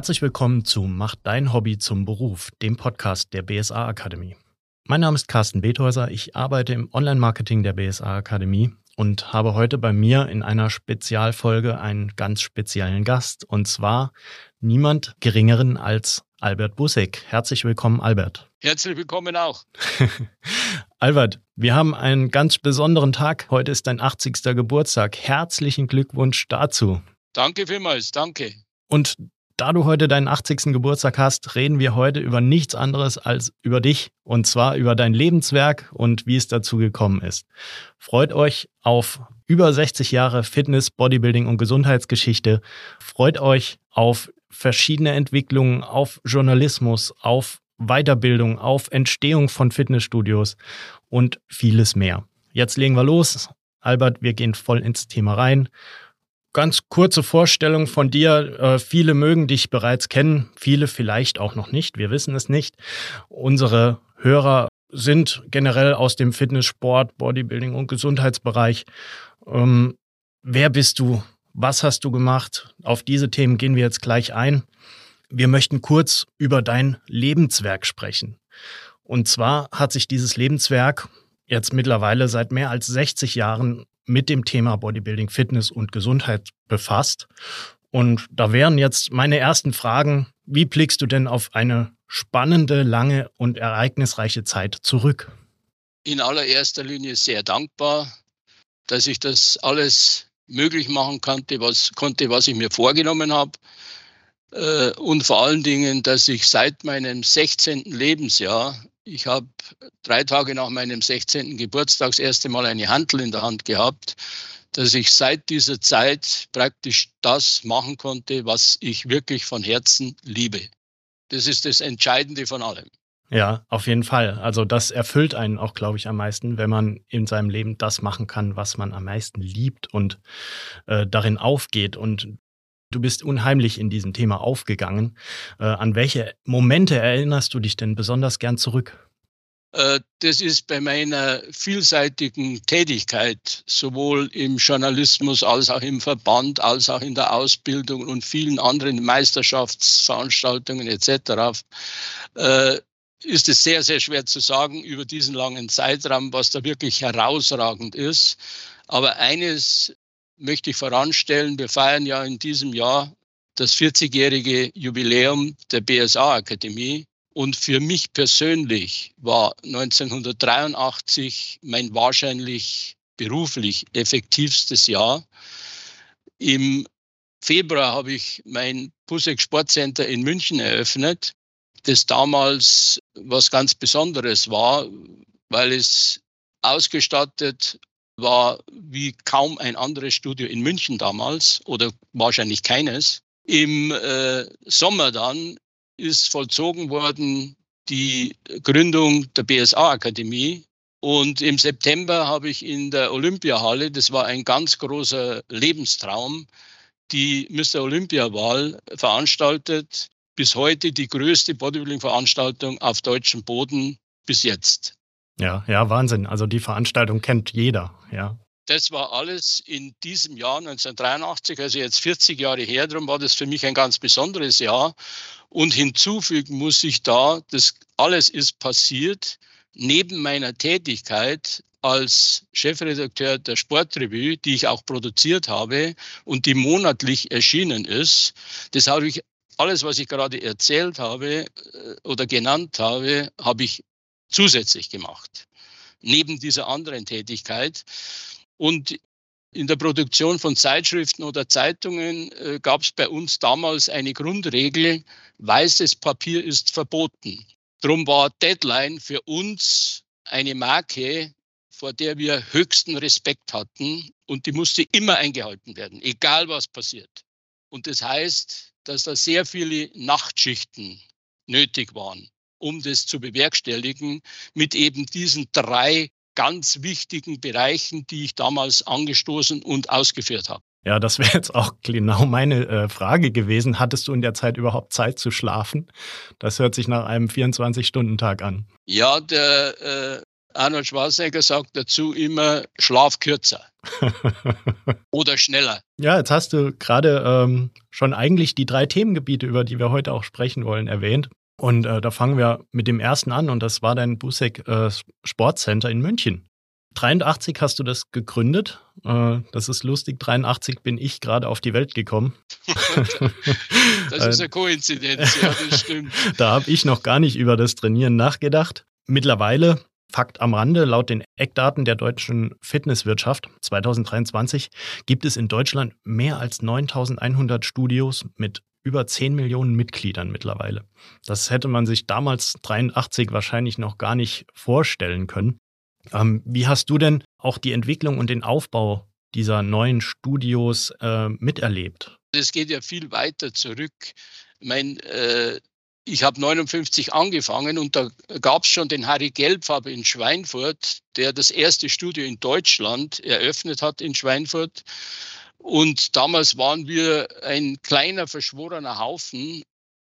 Herzlich willkommen zu Mach dein Hobby zum Beruf, dem Podcast der BSA Akademie. Mein Name ist Carsten Bethäuser, ich arbeite im Online-Marketing der BSA Akademie und habe heute bei mir in einer Spezialfolge einen ganz speziellen Gast und zwar niemand geringeren als Albert Busek. Herzlich willkommen, Albert. Herzlich willkommen auch. Albert, wir haben einen ganz besonderen Tag. Heute ist dein 80. Geburtstag. Herzlichen Glückwunsch dazu. Danke vielmals, danke. Und da du heute deinen 80. Geburtstag hast, reden wir heute über nichts anderes als über dich und zwar über dein Lebenswerk und wie es dazu gekommen ist. Freut euch auf über 60 Jahre Fitness, Bodybuilding und Gesundheitsgeschichte. Freut euch auf verschiedene Entwicklungen, auf Journalismus, auf Weiterbildung, auf Entstehung von Fitnessstudios und vieles mehr. Jetzt legen wir los. Albert, wir gehen voll ins Thema rein. Ganz kurze Vorstellung von dir. Äh, viele mögen dich bereits kennen, viele vielleicht auch noch nicht. Wir wissen es nicht. Unsere Hörer sind generell aus dem Fitnesssport, Bodybuilding und Gesundheitsbereich. Ähm, wer bist du? Was hast du gemacht? Auf diese Themen gehen wir jetzt gleich ein. Wir möchten kurz über dein Lebenswerk sprechen. Und zwar hat sich dieses Lebenswerk jetzt mittlerweile seit mehr als 60 Jahren mit dem Thema Bodybuilding, Fitness und Gesundheit befasst. Und da wären jetzt meine ersten Fragen, wie blickst du denn auf eine spannende, lange und ereignisreiche Zeit zurück? In allererster Linie sehr dankbar, dass ich das alles möglich machen konnte, was, konnte, was ich mir vorgenommen habe. Äh, und vor allen Dingen, dass ich seit meinem 16. Lebensjahr ich habe drei Tage nach meinem 16. Geburtstag das erste Mal eine Handel in der Hand gehabt, dass ich seit dieser Zeit praktisch das machen konnte, was ich wirklich von Herzen liebe. Das ist das Entscheidende von allem. Ja, auf jeden Fall. Also das erfüllt einen auch, glaube ich, am meisten, wenn man in seinem Leben das machen kann, was man am meisten liebt und äh, darin aufgeht. Und Du bist unheimlich in diesem Thema aufgegangen. Äh, an welche Momente erinnerst du dich denn besonders gern zurück? Äh, das ist bei meiner vielseitigen Tätigkeit, sowohl im Journalismus als auch im Verband, als auch in der Ausbildung und vielen anderen Meisterschaftsveranstaltungen etc., äh, ist es sehr, sehr schwer zu sagen über diesen langen Zeitraum, was da wirklich herausragend ist. Aber eines möchte ich voranstellen, wir feiern ja in diesem Jahr das 40-jährige Jubiläum der BSA-Akademie. Und für mich persönlich war 1983 mein wahrscheinlich beruflich effektivstes Jahr. Im Februar habe ich mein Pusek Sportcenter in München eröffnet, das damals was ganz Besonderes war, weil es ausgestattet war wie kaum ein anderes Studio in München damals oder wahrscheinlich keines. Im äh, Sommer dann ist vollzogen worden die Gründung der BSA-Akademie. Und im September habe ich in der Olympiahalle, das war ein ganz großer Lebenstraum, die Mr. Olympia-Wahl veranstaltet. Bis heute die größte Bodybuilding-Veranstaltung auf deutschem Boden bis jetzt. Ja, ja, Wahnsinn. Also die Veranstaltung kennt jeder, ja. Das war alles in diesem Jahr 1983, also jetzt 40 Jahre her. Darum war das für mich ein ganz besonderes Jahr. Und hinzufügen muss ich da, das alles ist passiert neben meiner Tätigkeit als Chefredakteur der Sportrevue, die ich auch produziert habe und die monatlich erschienen ist. Das habe ich alles, was ich gerade erzählt habe äh, oder genannt habe, habe ich zusätzlich gemacht, neben dieser anderen Tätigkeit. Und in der Produktion von Zeitschriften oder Zeitungen äh, gab es bei uns damals eine Grundregel, weißes Papier ist verboten. Drum war Deadline für uns eine Marke, vor der wir höchsten Respekt hatten und die musste immer eingehalten werden, egal was passiert. Und das heißt, dass da sehr viele Nachtschichten nötig waren um das zu bewerkstelligen, mit eben diesen drei ganz wichtigen Bereichen, die ich damals angestoßen und ausgeführt habe. Ja, das wäre jetzt auch genau meine äh, Frage gewesen. Hattest du in der Zeit überhaupt Zeit zu schlafen? Das hört sich nach einem 24-Stunden-Tag an. Ja, der, äh, Arnold Schwarzenegger sagt dazu immer, schlaf kürzer. Oder schneller. Ja, jetzt hast du gerade ähm, schon eigentlich die drei Themengebiete, über die wir heute auch sprechen wollen, erwähnt. Und äh, da fangen wir mit dem ersten an und das war dein Busek äh, Sportcenter in München. 83 hast du das gegründet. Äh, das ist lustig. 83 bin ich gerade auf die Welt gekommen. das ist eine Koinzidenz, ja, das stimmt. da habe ich noch gar nicht über das Trainieren nachgedacht. Mittlerweile Fakt am Rande, laut den Eckdaten der deutschen Fitnesswirtschaft 2023 gibt es in Deutschland mehr als 9100 Studios mit über 10 Millionen Mitgliedern mittlerweile. Das hätte man sich damals 83 wahrscheinlich noch gar nicht vorstellen können. Ähm, wie hast du denn auch die Entwicklung und den Aufbau dieser neuen Studios äh, miterlebt? Es geht ja viel weiter zurück. Ich meine, äh, ich habe 59 angefangen und da gab es schon den Harry Gelbfarbe in Schweinfurt, der das erste Studio in Deutschland eröffnet hat in Schweinfurt. Und damals waren wir ein kleiner verschworener Haufen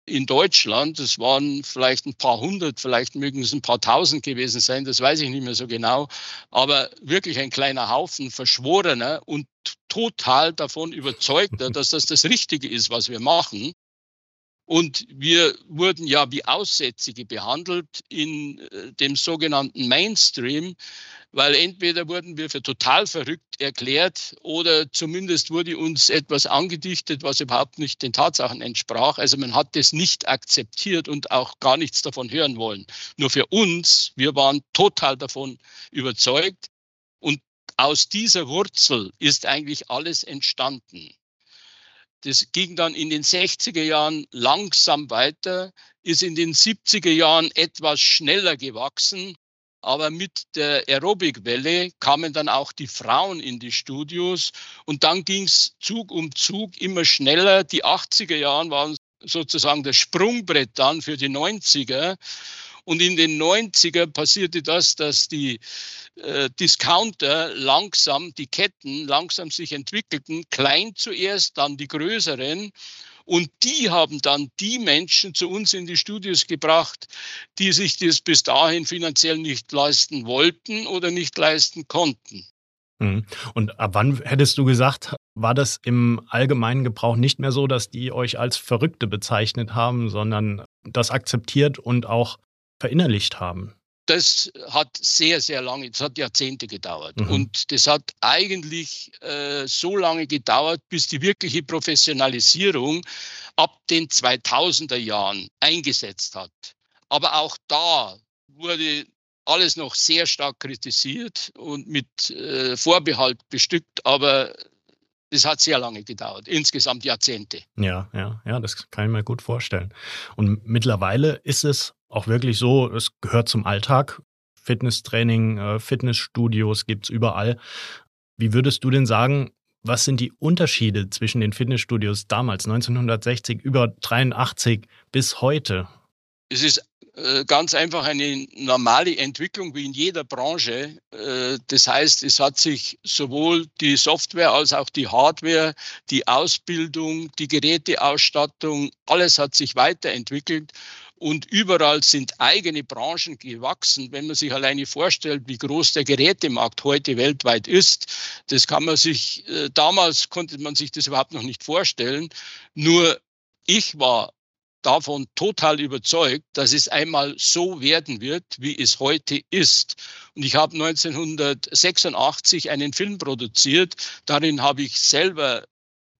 in Deutschland. Es waren vielleicht ein paar hundert, vielleicht mögen es ein paar tausend gewesen sein, das weiß ich nicht mehr so genau. Aber wirklich ein kleiner Haufen Verschworener und total davon überzeugter, dass das das Richtige ist, was wir machen. Und wir wurden ja wie Aussätzige behandelt in äh, dem sogenannten Mainstream, weil entweder wurden wir für total verrückt erklärt oder zumindest wurde uns etwas angedichtet, was überhaupt nicht den Tatsachen entsprach. Also man hat das nicht akzeptiert und auch gar nichts davon hören wollen. Nur für uns, wir waren total davon überzeugt. Und aus dieser Wurzel ist eigentlich alles entstanden. Das ging dann in den 60er Jahren langsam weiter, ist in den 70er Jahren etwas schneller gewachsen. Aber mit der Aerobic-Welle kamen dann auch die Frauen in die Studios und dann ging es Zug um Zug immer schneller. Die 80er Jahren waren sozusagen das Sprungbrett dann für die 90er. Und in den 90er passierte das, dass die äh, Discounter langsam, die Ketten langsam sich entwickelten, klein zuerst, dann die größeren. Und die haben dann die Menschen zu uns in die Studios gebracht, die sich das bis dahin finanziell nicht leisten wollten oder nicht leisten konnten. Mhm. Und ab wann hättest du gesagt, war das im allgemeinen Gebrauch nicht mehr so, dass die euch als Verrückte bezeichnet haben, sondern das akzeptiert und auch verinnerlicht haben? Das hat sehr, sehr lange, das hat Jahrzehnte gedauert. Mhm. Und das hat eigentlich äh, so lange gedauert, bis die wirkliche Professionalisierung ab den 2000er Jahren eingesetzt hat. Aber auch da wurde alles noch sehr stark kritisiert und mit äh, Vorbehalt bestückt, aber es hat sehr lange gedauert, insgesamt Jahrzehnte. Ja, ja, ja, das kann ich mir gut vorstellen. Und mittlerweile ist es auch wirklich so, es gehört zum Alltag. Fitnesstraining, äh, Fitnessstudios gibt es überall. Wie würdest du denn sagen, was sind die Unterschiede zwischen den Fitnessstudios damals, 1960, über 83 bis heute? Es ist äh, ganz einfach eine normale Entwicklung wie in jeder Branche. Äh, das heißt, es hat sich sowohl die Software als auch die Hardware, die Ausbildung, die Geräteausstattung, alles hat sich weiterentwickelt. Und überall sind eigene Branchen gewachsen. Wenn man sich alleine vorstellt, wie groß der Gerätemarkt heute weltweit ist, das kann man sich, äh, damals konnte man sich das überhaupt noch nicht vorstellen. Nur ich war davon total überzeugt, dass es einmal so werden wird, wie es heute ist. Und ich habe 1986 einen Film produziert. Darin habe ich selber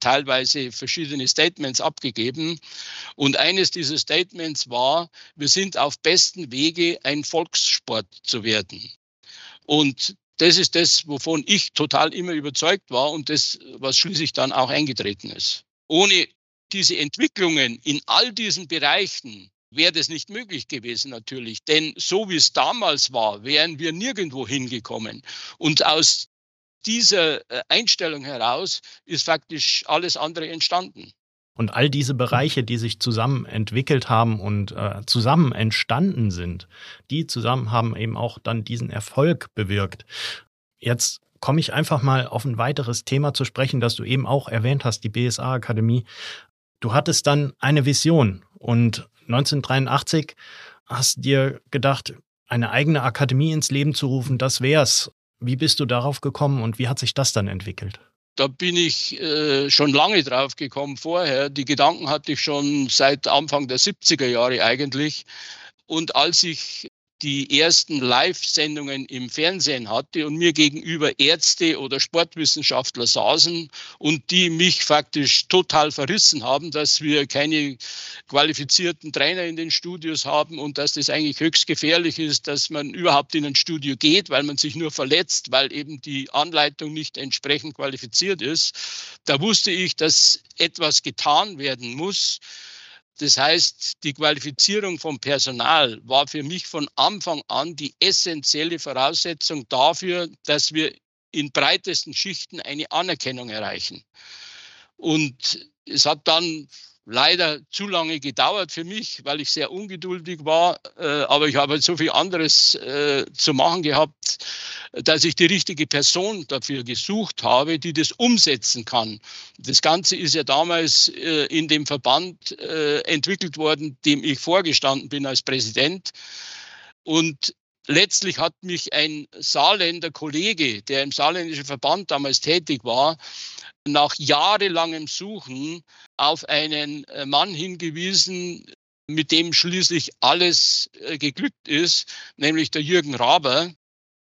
teilweise verschiedene Statements abgegeben. Und eines dieser Statements war, wir sind auf besten Wege, ein Volkssport zu werden. Und das ist das, wovon ich total immer überzeugt war und das, was schließlich dann auch eingetreten ist. Ohne diese Entwicklungen in all diesen Bereichen wäre das nicht möglich gewesen natürlich. Denn so wie es damals war, wären wir nirgendwo hingekommen. Und aus dieser äh, Einstellung heraus ist faktisch alles andere entstanden. Und all diese Bereiche, die sich zusammen entwickelt haben und äh, zusammen entstanden sind, die zusammen haben eben auch dann diesen Erfolg bewirkt. Jetzt komme ich einfach mal auf ein weiteres Thema zu sprechen, das du eben auch erwähnt hast, die BSA Akademie. Du hattest dann eine Vision und 1983 hast dir gedacht, eine eigene Akademie ins Leben zu rufen, das wär's. Wie bist du darauf gekommen und wie hat sich das dann entwickelt? Da bin ich äh, schon lange drauf gekommen vorher. Die Gedanken hatte ich schon seit Anfang der 70er Jahre eigentlich. Und als ich die ersten Live-Sendungen im Fernsehen hatte und mir gegenüber Ärzte oder Sportwissenschaftler saßen und die mich faktisch total verrissen haben, dass wir keine qualifizierten Trainer in den Studios haben und dass das eigentlich höchst gefährlich ist, dass man überhaupt in ein Studio geht, weil man sich nur verletzt, weil eben die Anleitung nicht entsprechend qualifiziert ist. Da wusste ich, dass etwas getan werden muss. Das heißt, die Qualifizierung vom Personal war für mich von Anfang an die essentielle Voraussetzung dafür, dass wir in breitesten Schichten eine Anerkennung erreichen. Und es hat dann leider zu lange gedauert für mich, weil ich sehr ungeduldig war. Äh, aber ich habe so viel anderes äh, zu machen gehabt, dass ich die richtige Person dafür gesucht habe, die das umsetzen kann. Das Ganze ist ja damals äh, in dem Verband entwickelt worden, dem ich vorgestanden bin als Präsident. Und letztlich hat mich ein Saarländer Kollege, der im saarländischen Verband damals tätig war, nach jahrelangem Suchen auf einen äh, Mann hingewiesen, mit dem schließlich alles äh, geglückt ist, nämlich der Jürgen Raber.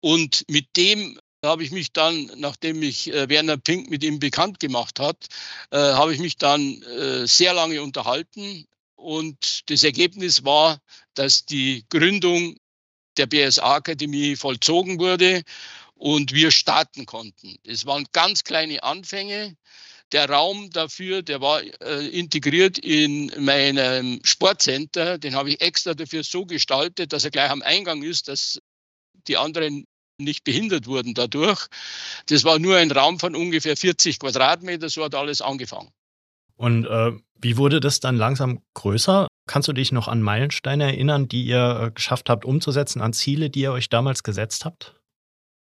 Und mit dem habe ich mich dann, nachdem mich äh, Werner Pink mit ihm bekannt gemacht hat, habe ich mich dann sehr lange unterhalten. Und das Ergebnis war, dass die Gründung der BSA-Akademie vollzogen wurde und wir starten konnten. Es waren ganz kleine Anfänge. Der Raum dafür, der war äh, integriert in meinem Sportcenter. Den habe ich extra dafür so gestaltet, dass er gleich am Eingang ist, dass die anderen nicht behindert wurden dadurch. Das war nur ein Raum von ungefähr 40 Quadratmeter, so hat alles angefangen. Und äh, wie wurde das dann langsam größer? Kannst du dich noch an Meilensteine erinnern, die ihr äh, geschafft habt umzusetzen, an Ziele, die ihr euch damals gesetzt habt?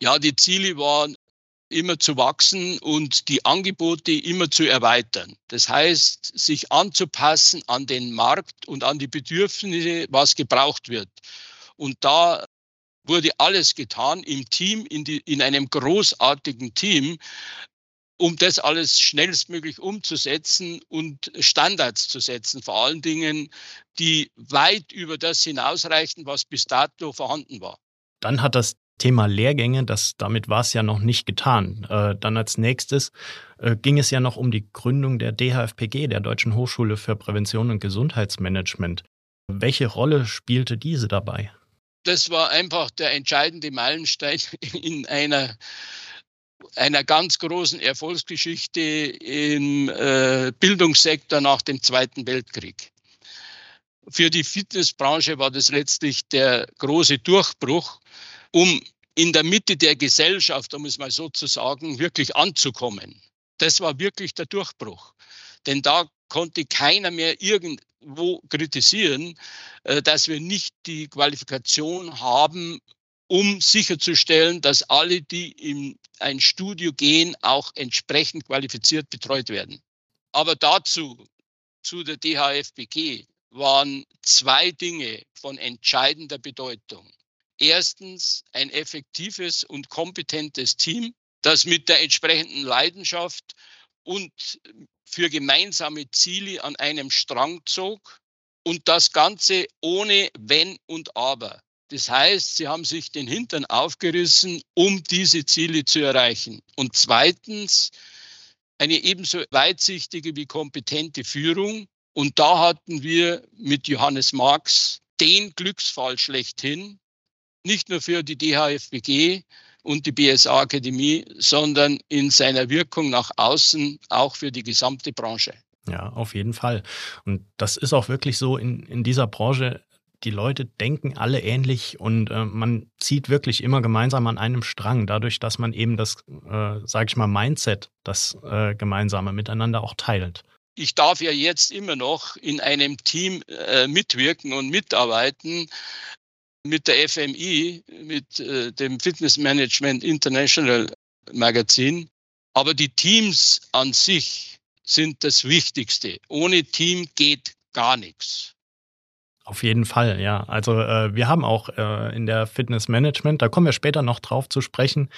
Ja, die Ziele waren immer zu wachsen und die Angebote immer zu erweitern. Das heißt, sich anzupassen an den Markt und an die Bedürfnisse, was gebraucht wird. Und da wurde alles getan im Team, in, die, in einem großartigen Team, um das alles schnellstmöglich umzusetzen und Standards zu setzen, vor allen Dingen, die weit über das hinausreichten, was bis dato vorhanden war. Dann hat das Thema Lehrgänge, das, damit war es ja noch nicht getan. Äh, dann als nächstes äh, ging es ja noch um die Gründung der DHFPG, der Deutschen Hochschule für Prävention und Gesundheitsmanagement. Welche Rolle spielte diese dabei? Das war einfach der entscheidende Meilenstein in einer einer ganz großen Erfolgsgeschichte im äh, Bildungssektor nach dem Zweiten Weltkrieg. Für die Fitnessbranche war das letztlich der große Durchbruch, um in der Mitte der Gesellschaft, um es mal so zu sagen, wirklich anzukommen. Das war wirklich der Durchbruch. Denn da konnte keiner mehr irgendwo kritisieren, äh, dass wir nicht die Qualifikation haben, um sicherzustellen, dass alle, die in ein Studio gehen, auch entsprechend qualifiziert betreut werden. Aber dazu, zu der DHFBG, waren zwei Dinge von entscheidender Bedeutung. Erstens ein effektives und kompetentes Team, das mit der entsprechenden Leidenschaft und für gemeinsame Ziele an einem Strang zog und das Ganze ohne Wenn und Aber. Das heißt, sie haben sich den Hintern aufgerissen, um diese Ziele zu erreichen. Und zweitens eine ebenso weitsichtige wie kompetente Führung. Und da hatten wir mit Johannes Marx den Glücksfall schlechthin, nicht nur für die DHFBG und die BSA Akademie, sondern in seiner Wirkung nach außen auch für die gesamte Branche. Ja, auf jeden Fall. Und das ist auch wirklich so in, in dieser Branche. Die Leute denken alle ähnlich und äh, man zieht wirklich immer gemeinsam an einem Strang, dadurch, dass man eben das, äh, sage ich mal, Mindset, das äh, gemeinsame miteinander auch teilt. Ich darf ja jetzt immer noch in einem Team äh, mitwirken und mitarbeiten, mit der FMI, mit äh, dem Fitness Management International Magazin. Aber die Teams an sich sind das Wichtigste. Ohne Team geht gar nichts. Auf jeden Fall, ja. Also äh, wir haben auch äh, in der Fitness Management, da kommen wir später noch drauf zu sprechen,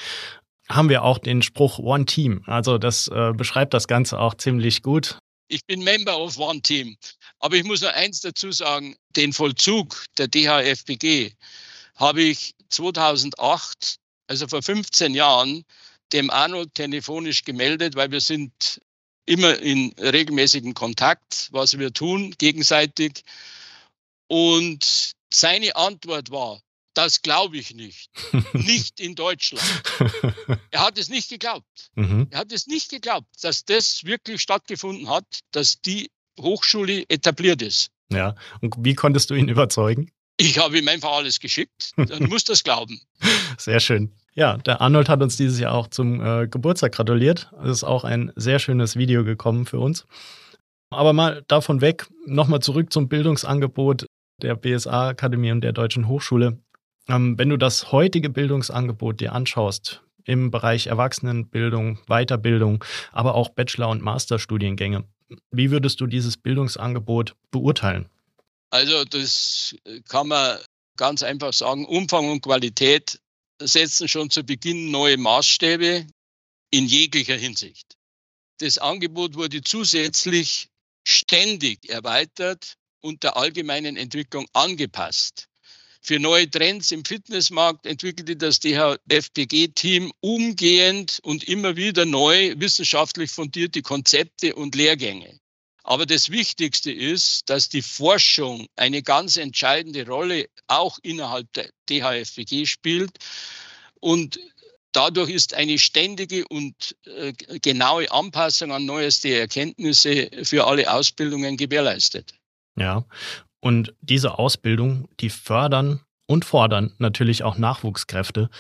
haben wir auch den Spruch One Team. Also das äh, beschreibt das Ganze auch ziemlich gut. Ich bin Member of One Team. Aber ich muss noch eins dazu sagen, den Vollzug der DHFBG habe ich 2008, also vor 15 Jahren, dem Arnold telefonisch gemeldet, weil wir sind immer in regelmäßigen Kontakt, was wir tun, gegenseitig. Und seine Antwort war, das glaube ich nicht. nicht in Deutschland. Er hat es nicht geglaubt. Mhm. Er hat es nicht geglaubt, dass das wirklich stattgefunden hat, dass die Hochschule etabliert ist. Ja, und wie konntest du ihn überzeugen? Ich habe ihm einfach alles geschickt. Dann muss das glauben. Sehr schön. Ja, der Arnold hat uns dieses Jahr auch zum äh, Geburtstag gratuliert. Es ist auch ein sehr schönes Video gekommen für uns. Aber mal davon weg, nochmal zurück zum Bildungsangebot der BSA-Akademie und der Deutschen Hochschule. Ähm, wenn du das heutige Bildungsangebot dir anschaust, im Bereich Erwachsenenbildung, Weiterbildung, aber auch Bachelor- und Masterstudiengänge, wie würdest du dieses Bildungsangebot beurteilen? Also das kann man ganz einfach sagen, Umfang und Qualität setzen schon zu Beginn neue Maßstäbe in jeglicher Hinsicht. Das Angebot wurde zusätzlich ständig erweitert und der allgemeinen Entwicklung angepasst. Für neue Trends im Fitnessmarkt entwickelte das DHFPG-Team umgehend und immer wieder neu wissenschaftlich fundierte Konzepte und Lehrgänge. Aber das Wichtigste ist, dass die Forschung eine ganz entscheidende Rolle auch innerhalb der DHFPG spielt. Und dadurch ist eine ständige und äh, genaue Anpassung an neueste Erkenntnisse für alle Ausbildungen gewährleistet. Ja, und diese Ausbildung, die fördern und fordern natürlich auch Nachwuchskräfte.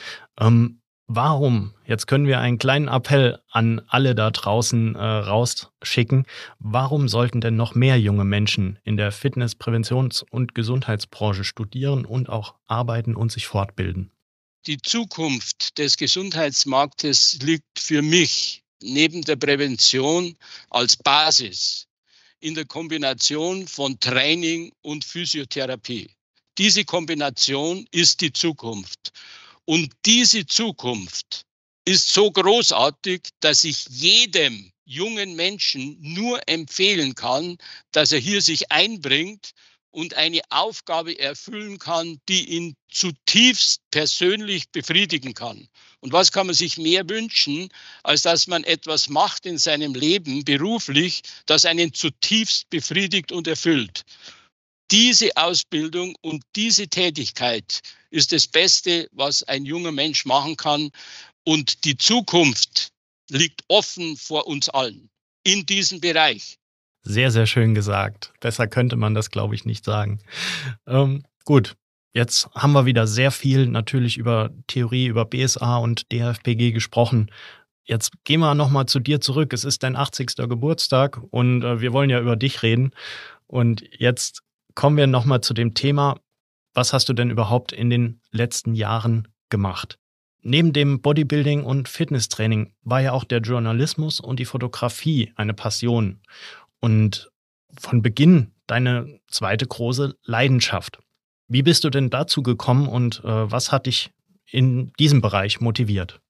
Ähm, warum, jetzt können wir einen kleinen Appell an alle da draußen äh, rausschicken, warum sollten denn noch mehr junge Menschen in der Fitness-, Präventions- und Gesundheitsbranche studieren und auch arbeiten und sich fortbilden? Die Zukunft des Gesundheitsmarktes liegt für mich neben der Prävention als Basis in der Kombination von Training und Physiotherapie. Diese Kombination ist die Zukunft. Und diese Zukunft ist so großartig, dass ich jedem jungen Menschen nur empfehlen kann, dass er hier sich einbringt und eine Aufgabe erfüllen kann, die ihn zutiefst persönlich befriedigen kann. Und was kann man sich mehr wünschen, als dass man etwas macht in seinem Leben beruflich, das einen zutiefst befriedigt und erfüllt? Diese Ausbildung und diese Tätigkeit ist das Beste, was ein junger Mensch machen kann. Und die Zukunft liegt offen vor uns allen in diesem Bereich. Sehr, sehr schön gesagt. Besser könnte man das, glaube ich, nicht sagen. Ähm, gut, jetzt haben wir wieder sehr viel natürlich über Theorie, über BSA und DFPG gesprochen. Jetzt gehen wir nochmal zu dir zurück. Es ist dein 80. Geburtstag und äh, wir wollen ja über dich reden. Und jetzt kommen wir nochmal zu dem Thema, was hast du denn überhaupt in den letzten Jahren gemacht? Neben dem Bodybuilding und Fitnesstraining war ja auch der Journalismus und die Fotografie eine Passion und von Beginn deine zweite große Leidenschaft. Wie bist du denn dazu gekommen und äh, was hat dich in diesem Bereich motiviert?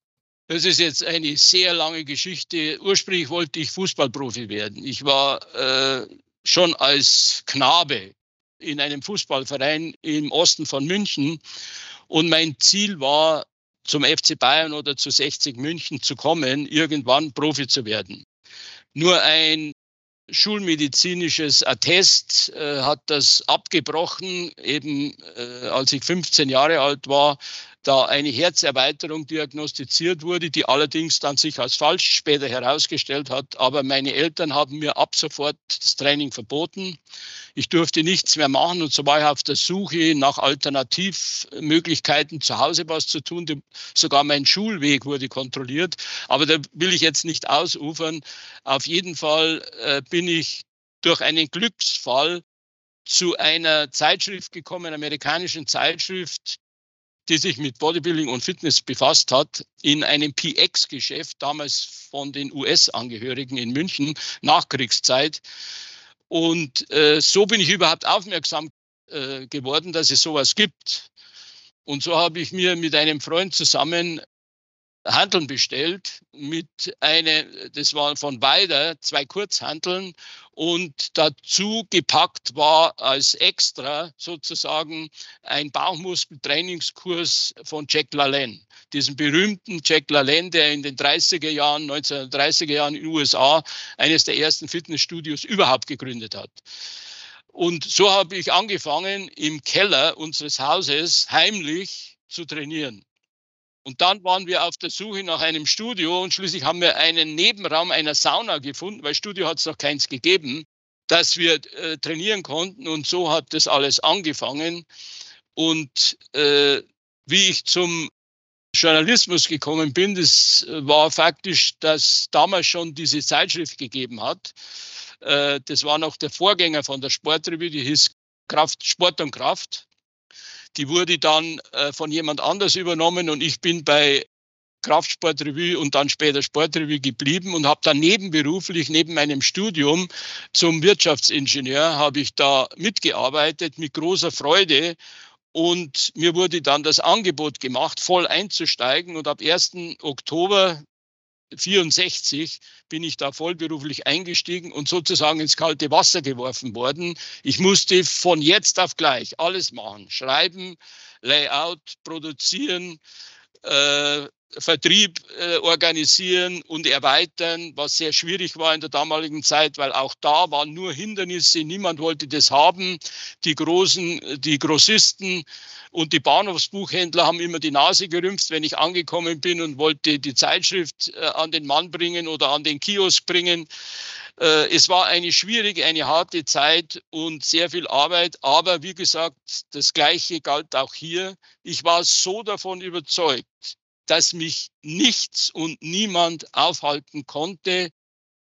Das ist jetzt eine sehr lange Geschichte. Ursprünglich wollte ich Fußballprofi werden. Ich war äh, schon als Knabe in einem Fußballverein im Osten von München und mein Ziel war, zum FC Bayern oder zu 60 München zu kommen, irgendwann Profi zu werden. Nur ein schulmedizinisches Attest äh, hat das abgebrochen, eben äh, als ich 15 Jahre alt war, da eine Herzerweiterung diagnostiziert wurde, die allerdings dann sich als falsch später herausgestellt hat. Aber meine Eltern haben mir ab sofort das Training verboten. Ich durfte nichts mehr machen und so war ich auf der Suche nach Alternativmöglichkeiten, zu Hause was zu tun. Sogar mein Schulweg wurde kontrolliert. Aber da will ich jetzt nicht ausufern. Auf jeden Fall äh, bin ich durch einen Glücksfall zu einer Zeitschrift gekommen, einer amerikanischen Zeitschrift, die sich mit Bodybuilding und Fitness befasst hat, in einem PX-Geschäft, damals von den US-Angehörigen in München, Nachkriegszeit. Und äh, so bin ich überhaupt aufmerksam äh, geworden, dass es sowas gibt. Und so habe ich mir mit einem Freund zusammen Handeln bestellt mit einer, das waren von Weider, zwei Kurzhandeln und dazu gepackt war als extra sozusagen ein Bauchmuskeltrainingskurs von Jack LaLanne, diesem berühmten Jack LaLanne, der in den 30er Jahren, 1930er Jahren in den USA eines der ersten Fitnessstudios überhaupt gegründet hat. Und so habe ich angefangen, im Keller unseres Hauses heimlich zu trainieren. Und dann waren wir auf der Suche nach einem Studio und schließlich haben wir einen Nebenraum einer Sauna gefunden, weil Studio hat es noch keins gegeben, dass wir äh, trainieren konnten. Und so hat das alles angefangen. Und äh, wie ich zum Journalismus gekommen bin, das war faktisch, dass damals schon diese Zeitschrift gegeben hat. Äh, das war noch der Vorgänger von der Sportrevue, die hieß Kraft, Sport und Kraft. Die wurde dann äh, von jemand anders übernommen und ich bin bei Kraftsportrevue und dann später Sportrevue geblieben und habe dann nebenberuflich neben meinem Studium zum Wirtschaftsingenieur habe ich da mitgearbeitet mit großer Freude und mir wurde dann das Angebot gemacht, voll einzusteigen und ab 1. Oktober 64 bin ich da vollberuflich eingestiegen und sozusagen ins kalte Wasser geworfen worden. Ich musste von jetzt auf gleich alles machen. Schreiben, Layout, produzieren, äh, Vertrieb äh, organisieren und erweitern, was sehr schwierig war in der damaligen Zeit, weil auch da waren nur Hindernisse, niemand wollte das haben. Die großen, die Grossisten und die Bahnhofsbuchhändler haben immer die Nase gerümpft, wenn ich angekommen bin und wollte die Zeitschrift äh, an den Mann bringen oder an den Kiosk bringen. Äh, es war eine schwierige, eine harte Zeit und sehr viel Arbeit. Aber wie gesagt, das Gleiche galt auch hier. Ich war so davon überzeugt, dass mich nichts und niemand aufhalten konnte.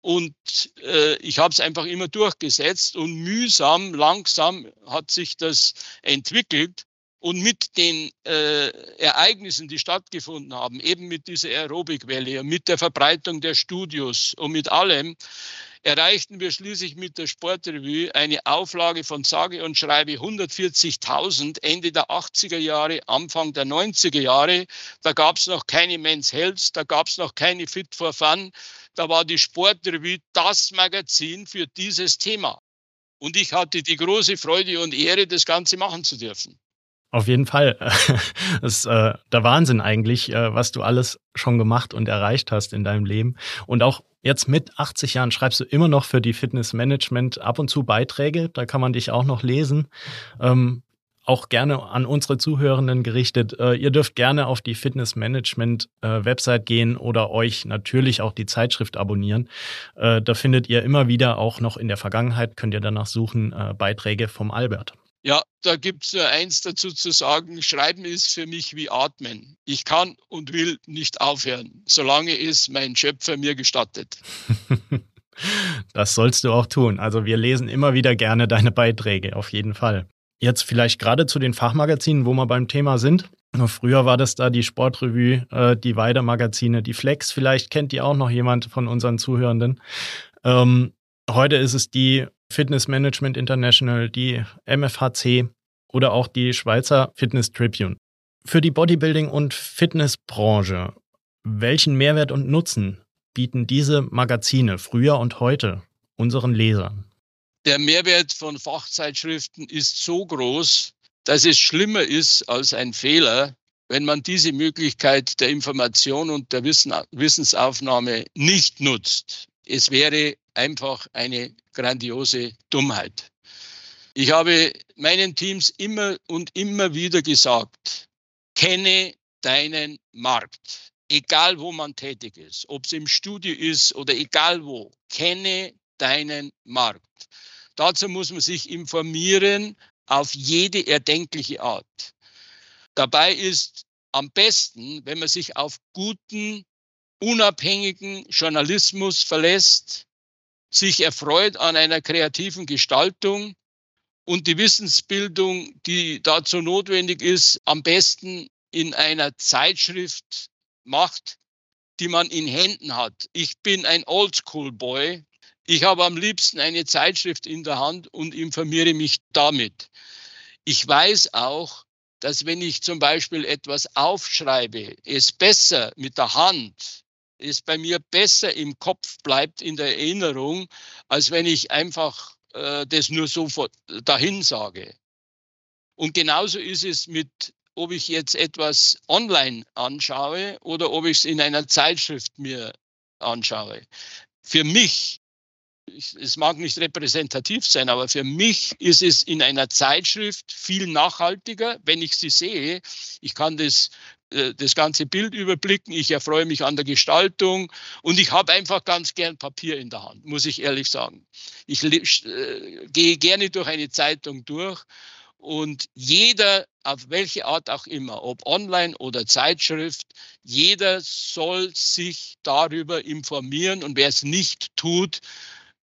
Und äh, ich habe es einfach immer durchgesetzt und mühsam, langsam hat sich das entwickelt. Und mit den äh, Ereignissen, die stattgefunden haben, eben mit dieser Aerobic-Welle, mit der Verbreitung der Studios und mit allem, erreichten wir schließlich mit der Sportrevue eine Auflage von sage und schreibe 140.000 Ende der 80er Jahre, Anfang der 90er Jahre. Da gab es noch keine Men's Health, da gab es noch keine Fit for Fun. Da war die Sportrevue das Magazin für dieses Thema. Und ich hatte die große Freude und Ehre, das Ganze machen zu dürfen. Auf jeden Fall. Das ist äh, der Wahnsinn eigentlich, äh, was du alles schon gemacht und erreicht hast in deinem Leben. Und auch jetzt mit 80 Jahren schreibst du immer noch für die Fitnessmanagement ab und zu Beiträge. Da kann man dich auch noch lesen. Ähm, auch gerne an unsere Zuhörenden gerichtet. Äh, ihr dürft gerne auf die Fitnessmanagement-Website gehen oder euch natürlich auch die Zeitschrift abonnieren. Da findet ihr immer wieder auch noch in der Vergangenheit, könnt ihr danach suchen, Beiträge vom Albert. Ja, da gibt es nur eins dazu zu sagen. Schreiben ist für mich wie Atmen. Ich kann und will nicht aufhören, solange es mein Schöpfer mir gestattet. das sollst du auch tun. Also wir lesen immer wieder gerne deine Beiträge, auf jeden Fall. Jetzt vielleicht gerade zu den Fachmagazinen, wo wir beim Thema sind. Früher war das da die Sportrevue, äh, die Weide-Magazine, die Flex. Vielleicht kennt die auch noch jemand von unseren Zuhörenden. Ähm, heute ist es die Fitness Management International, die MFHC oder auch die Schweizer Fitness Tribune. Für die Bodybuilding- und Fitnessbranche, welchen Mehrwert und Nutzen bieten diese Magazine früher und heute unseren Lesern? Der Mehrwert von Fachzeitschriften ist so groß, dass es schlimmer ist als ein Fehler, wenn man diese Möglichkeit der Information und der Wissensaufnahme nicht nutzt. Es wäre einfach eine grandiose Dummheit. Ich habe meinen Teams immer und immer wieder gesagt, kenne deinen Markt, egal wo man tätig ist, ob es im Studio ist oder egal wo, kenne deinen Markt. Dazu muss man sich informieren auf jede erdenkliche Art. Dabei ist am besten, wenn man sich auf guten, unabhängigen Journalismus verlässt, sich erfreut an einer kreativen Gestaltung und die Wissensbildung, die dazu notwendig ist, am besten in einer Zeitschrift macht, die man in Händen hat. Ich bin ein Oldschool-Boy. Ich habe am liebsten eine Zeitschrift in der Hand und informiere mich damit. Ich weiß auch, dass wenn ich zum Beispiel etwas aufschreibe, es besser mit der Hand, es bei mir besser im Kopf bleibt in der Erinnerung, als wenn ich einfach äh, das nur so dahin sage. Und genauso ist es mit, ob ich jetzt etwas online anschaue oder ob ich es in einer Zeitschrift mir anschaue. Für mich es mag nicht repräsentativ sein, aber für mich ist es in einer Zeitschrift viel nachhaltiger, wenn ich sie sehe. Ich kann das, äh, das ganze Bild überblicken, ich erfreue mich an der Gestaltung und ich habe einfach ganz gern Papier in der Hand, muss ich ehrlich sagen. Ich äh, gehe gerne durch eine Zeitung durch und jeder, auf welche Art auch immer, ob online oder Zeitschrift, jeder soll sich darüber informieren und wer es nicht tut,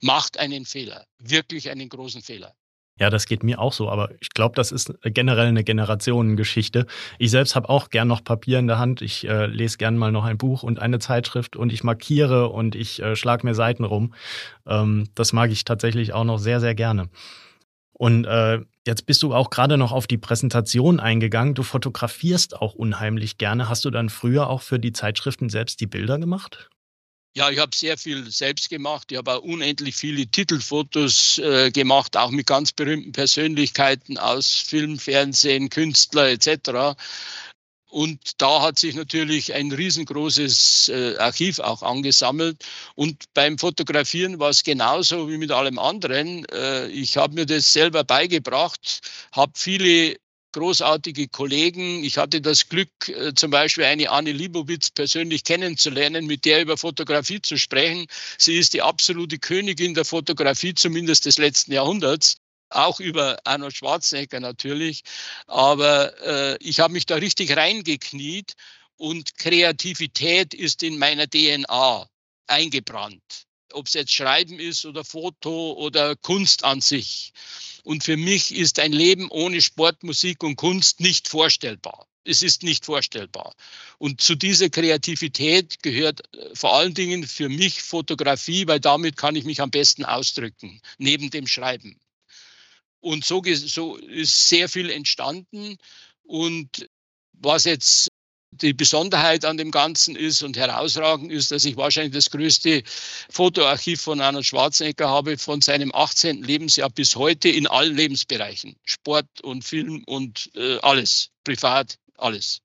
macht einen Fehler, wirklich einen großen Fehler. Ja, das geht mir auch so, aber ich glaube, das ist generell eine Generationengeschichte. Ich selbst habe auch gern noch Papier in der Hand. Ich äh, lese gern mal noch ein Buch und eine Zeitschrift und ich markiere und ich äh, schlage mir Seiten rum. Ähm, das mag ich tatsächlich auch noch sehr, sehr gerne. Und äh, jetzt bist du auch gerade noch auf die Präsentation eingegangen. Du fotografierst auch unheimlich gerne. Hast du dann früher auch für die Zeitschriften selbst die Bilder gemacht? Ja, ich habe sehr viel selbst gemacht. Ich habe auch unendlich viele Titelfotos äh, gemacht, auch mit ganz berühmten Persönlichkeiten aus Film, Fernsehen, Künstler etc. Und da hat sich natürlich ein riesengroßes äh, Archiv auch angesammelt. Und beim Fotografieren war es genauso wie mit allem anderen. Äh, ich habe mir das selber beigebracht, habe viele großartige Kollegen. Ich hatte das Glück, äh, zum Beispiel eine Anne Libowitz persönlich kennenzulernen, mit der über Fotografie zu sprechen. Sie ist die absolute Königin der Fotografie, zumindest des letzten Jahrhunderts auch über Arnold Schwarzenegger natürlich. Aber äh, ich habe mich da richtig reingekniet und Kreativität ist in meiner DNA eingebrannt. Ob es jetzt Schreiben ist oder Foto oder Kunst an sich. Und für mich ist ein Leben ohne Sport, Musik und Kunst nicht vorstellbar. Es ist nicht vorstellbar. Und zu dieser Kreativität gehört äh, vor allen Dingen für mich Fotografie, weil damit kann ich mich am besten ausdrücken, neben dem Schreiben. Und so, so ist sehr viel entstanden. Und was jetzt die Besonderheit an dem Ganzen ist und herausragend ist, dass ich wahrscheinlich das größte Fotoarchiv von Arnold Schwarzenegger habe von seinem 18. Lebensjahr bis heute in allen Lebensbereichen. Sport und Film und äh, alles. Privat, alles.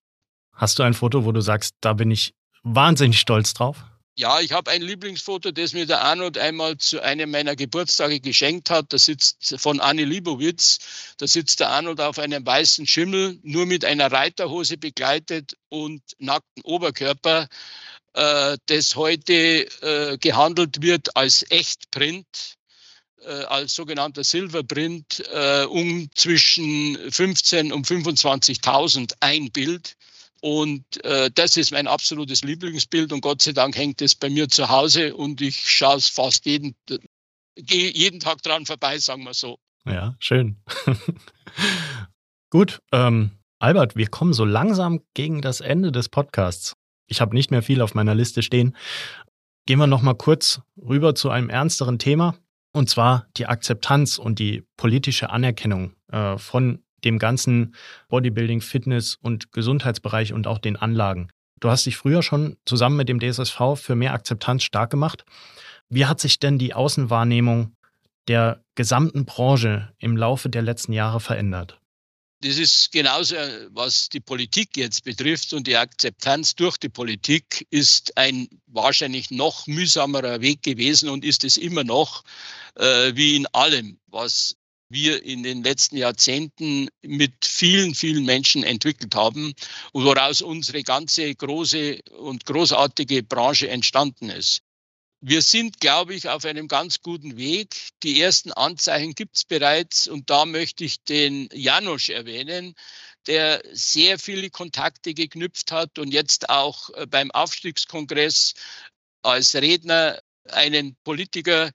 Hast du ein Foto, wo du sagst, da bin ich wahnsinnig stolz drauf? Ja, ich habe ein Lieblingsfoto, das mir der Arnold einmal zu einem meiner Geburtstage geschenkt hat. Das sitzt von Annie Libowitz. Da sitzt der Arnold auf einem weißen Schimmel, nur mit einer Reiterhose begleitet und nackten Oberkörper, äh, das heute äh, gehandelt wird als Echtprint äh, als sogenannter Silverprint äh, um zwischen 15 und 25.000 ein Bild. Und äh, das ist mein absolutes Lieblingsbild und Gott sei Dank hängt es bei mir zu Hause und ich schaue es fast jeden, gehe jeden Tag dran vorbei, sagen wir so. Ja, schön. Gut, ähm, Albert, wir kommen so langsam gegen das Ende des Podcasts. Ich habe nicht mehr viel auf meiner Liste stehen. Gehen wir noch mal kurz rüber zu einem ernsteren Thema, und zwar die Akzeptanz und die politische Anerkennung äh, von dem ganzen Bodybuilding, Fitness und Gesundheitsbereich und auch den Anlagen. Du hast dich früher schon zusammen mit dem DSSV für mehr Akzeptanz stark gemacht. Wie hat sich denn die Außenwahrnehmung der gesamten Branche im Laufe der letzten Jahre verändert? Das ist genauso, was die Politik jetzt betrifft und die Akzeptanz durch die Politik ist ein wahrscheinlich noch mühsamerer Weg gewesen und ist es immer noch, äh, wie in allem, was wir in den letzten Jahrzehnten mit vielen, vielen Menschen entwickelt haben und woraus unsere ganze große und großartige Branche entstanden ist. Wir sind, glaube ich, auf einem ganz guten Weg. Die ersten Anzeichen gibt es bereits und da möchte ich den Janosch erwähnen, der sehr viele Kontakte geknüpft hat und jetzt auch äh, beim Aufstiegskongress als Redner einen Politiker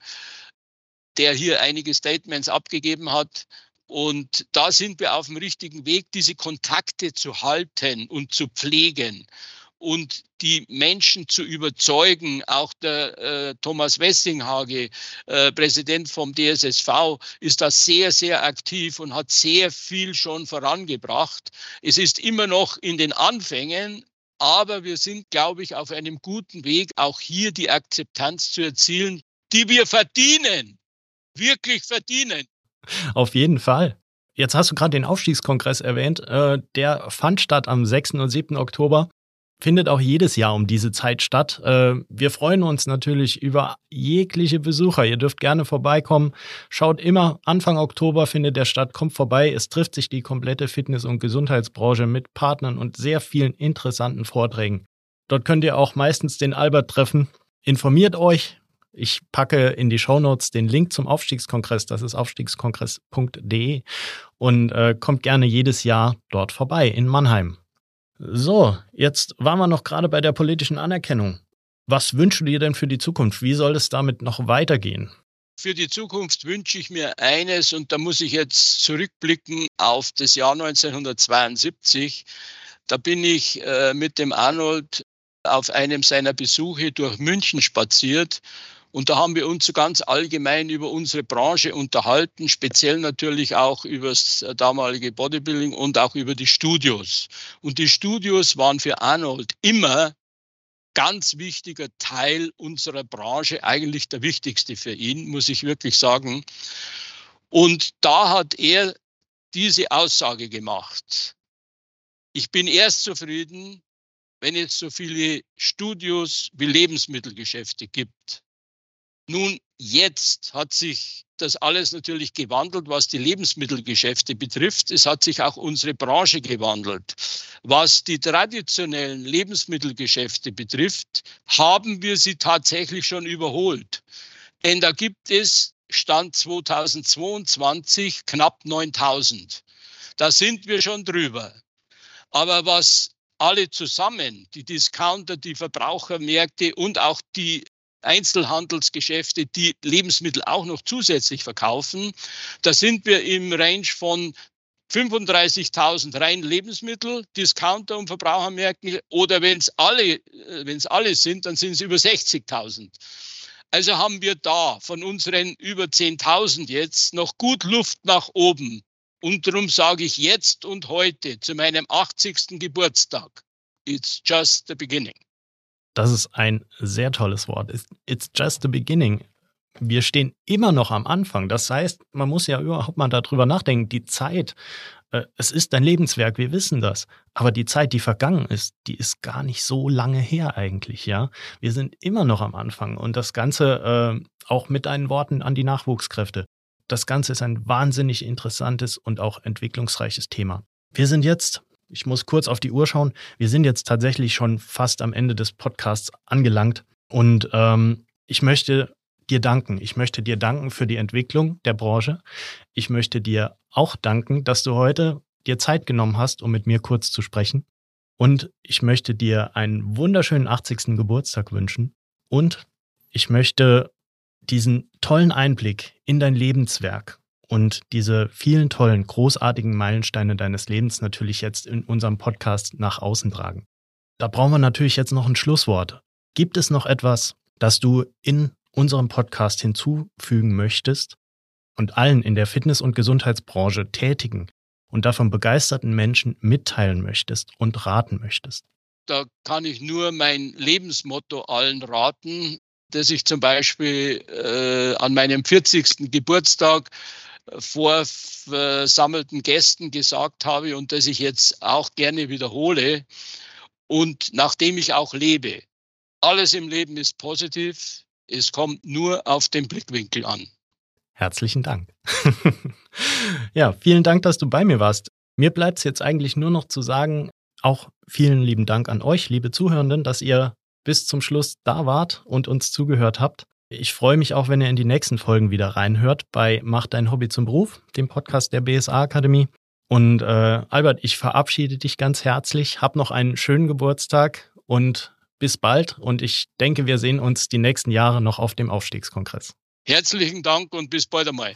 der hier einige Statements abgegeben hat. Und da sind wir auf dem richtigen Weg, diese Kontakte zu halten und zu pflegen. und die Menschen zu überzeugen. Auch der äh, Thomas Wessinghage, äh, Präsident vom DSSV, ist da sehr, sehr aktiv und hat sehr viel schon vorangebracht. Es ist immer noch in den Anfängen, aber wir sind, glaube ich, auf einem guten Weg, auch hier die Akzeptanz zu erzielen, die wir verdienen, wirklich verdienen. Auf jeden Fall. Jetzt hast du gerade den Aufstiegskongress erwähnt. Äh, der fand statt am 6. und 7. Oktober findet auch jedes Jahr um diese Zeit statt. Äh, wir freuen uns natürlich über jegliche Besucher. Ihr dürft gerne vorbeikommen. Schaut immer, Anfang Oktober findet der statt. Kommt vorbei. Es trifft sich die komplette Fitness- und Gesundheitsbranche mit Partnern und sehr vielen interessanten Vorträgen. Dort könnt ihr auch meistens den Albert treffen. Informiert euch. Ich packe in die Shownotes den Link zum Aufstiegskongress. Das ist aufstiegskongress.de und äh, kommt gerne jedes Jahr dort vorbei in Mannheim. So, jetzt waren wir noch gerade bei der politischen Anerkennung. Was wünschst du dir denn für die Zukunft? Wie soll es damit noch weitergehen? Für die Zukunft wünsche ich mir eines, und da muss ich jetzt zurückblicken auf das Jahr 1972. Da bin ich äh, mit dem Arnold auf einem seiner Besuche durch München spaziert und da haben wir uns so ganz allgemein über unsere Branche unterhalten, speziell natürlich auch über das damalige Bodybuilding und auch über die Studios. Und die Studios waren für Arnold immer ganz wichtiger Teil unserer Branche, eigentlich der wichtigste für ihn, muss ich wirklich sagen. Und da hat er diese Aussage gemacht. Ich bin erst zufrieden, wenn es so viele Studios wie Lebensmittelgeschäfte gibt. Nun, jetzt hat sich das alles natürlich gewandelt, was die Lebensmittelgeschäfte betrifft. Es hat sich auch unsere Branche gewandelt. Was die traditionellen Lebensmittelgeschäfte betrifft, haben wir sie tatsächlich schon überholt. Denn da gibt es Stand 2022 knapp 9000. Da sind wir schon drüber. Aber was alle zusammen, die Discounter, die Verbrauchermärkte und auch die Einzelhandelsgeschäfte, die Lebensmittel auch noch zusätzlich verkaufen. Da sind wir im Range von 35.000 rein Lebensmittel, Discounter und Verbrauchermärkten oder wenn es alle, äh, wenn es alle sind, dann sind es über 60.000. Also haben wir da von unseren über 10.000 jetzt noch gut Luft nach oben. Und darum sage ich jetzt und heute zu meinem 80. Geburtstag, it's just the beginning. Das ist ein sehr tolles Wort. It's just the beginning. Wir stehen immer noch am Anfang. Das heißt, man muss ja überhaupt mal darüber nachdenken. Die Zeit, äh, es ist dein Lebenswerk, wir wissen das. Aber die Zeit, die vergangen ist, die ist gar nicht so lange her eigentlich, ja. Wir sind immer noch am Anfang. Und das Ganze äh, auch mit deinen Worten an die Nachwuchskräfte. Das Ganze ist ein wahnsinnig interessantes und auch entwicklungsreiches Thema. Wir sind jetzt ich muss kurz auf die Uhr schauen. Wir sind jetzt tatsächlich schon fast am Ende des Podcasts angelangt. Und ähm, ich möchte dir danken. Ich möchte dir danken für die Entwicklung der Branche. Ich möchte dir auch danken, dass du heute dir Zeit genommen hast, um mit mir kurz zu sprechen. Und ich möchte dir einen wunderschönen 80. Geburtstag wünschen. Und ich möchte diesen tollen Einblick in dein Lebenswerk und diese vielen tollen, großartigen Meilensteine deines Lebens natürlich jetzt in unserem Podcast nach außen tragen. Da brauchen wir natürlich jetzt noch ein Schlusswort. Gibt es noch etwas, das du in unserem Podcast hinzufügen möchtest und allen in der Fitness- und Gesundheitsbranche tätigen und davon begeisterten Menschen mitteilen möchtest und raten möchtest? Da kann ich nur mein Lebensmotto allen raten, dass ich zum Beispiel äh, an meinem 40. Geburtstag vor versammelten Gästen gesagt habe und das ich jetzt auch gerne wiederhole und nachdem ich auch lebe. Alles im Leben ist positiv. Es kommt nur auf den Blickwinkel an. Herzlichen Dank. ja, vielen Dank, dass du bei mir warst. Mir bleibt es jetzt eigentlich nur noch zu sagen, auch vielen lieben Dank an euch, liebe Zuhörenden, dass ihr bis zum Schluss da wart und uns zugehört habt. Ich freue mich auch, wenn ihr in die nächsten Folgen wieder reinhört bei Mach dein Hobby zum Beruf, dem Podcast der BSA Akademie. Und äh, Albert, ich verabschiede dich ganz herzlich. Hab noch einen schönen Geburtstag und bis bald. Und ich denke, wir sehen uns die nächsten Jahre noch auf dem Aufstiegskongress. Herzlichen Dank und bis bald einmal.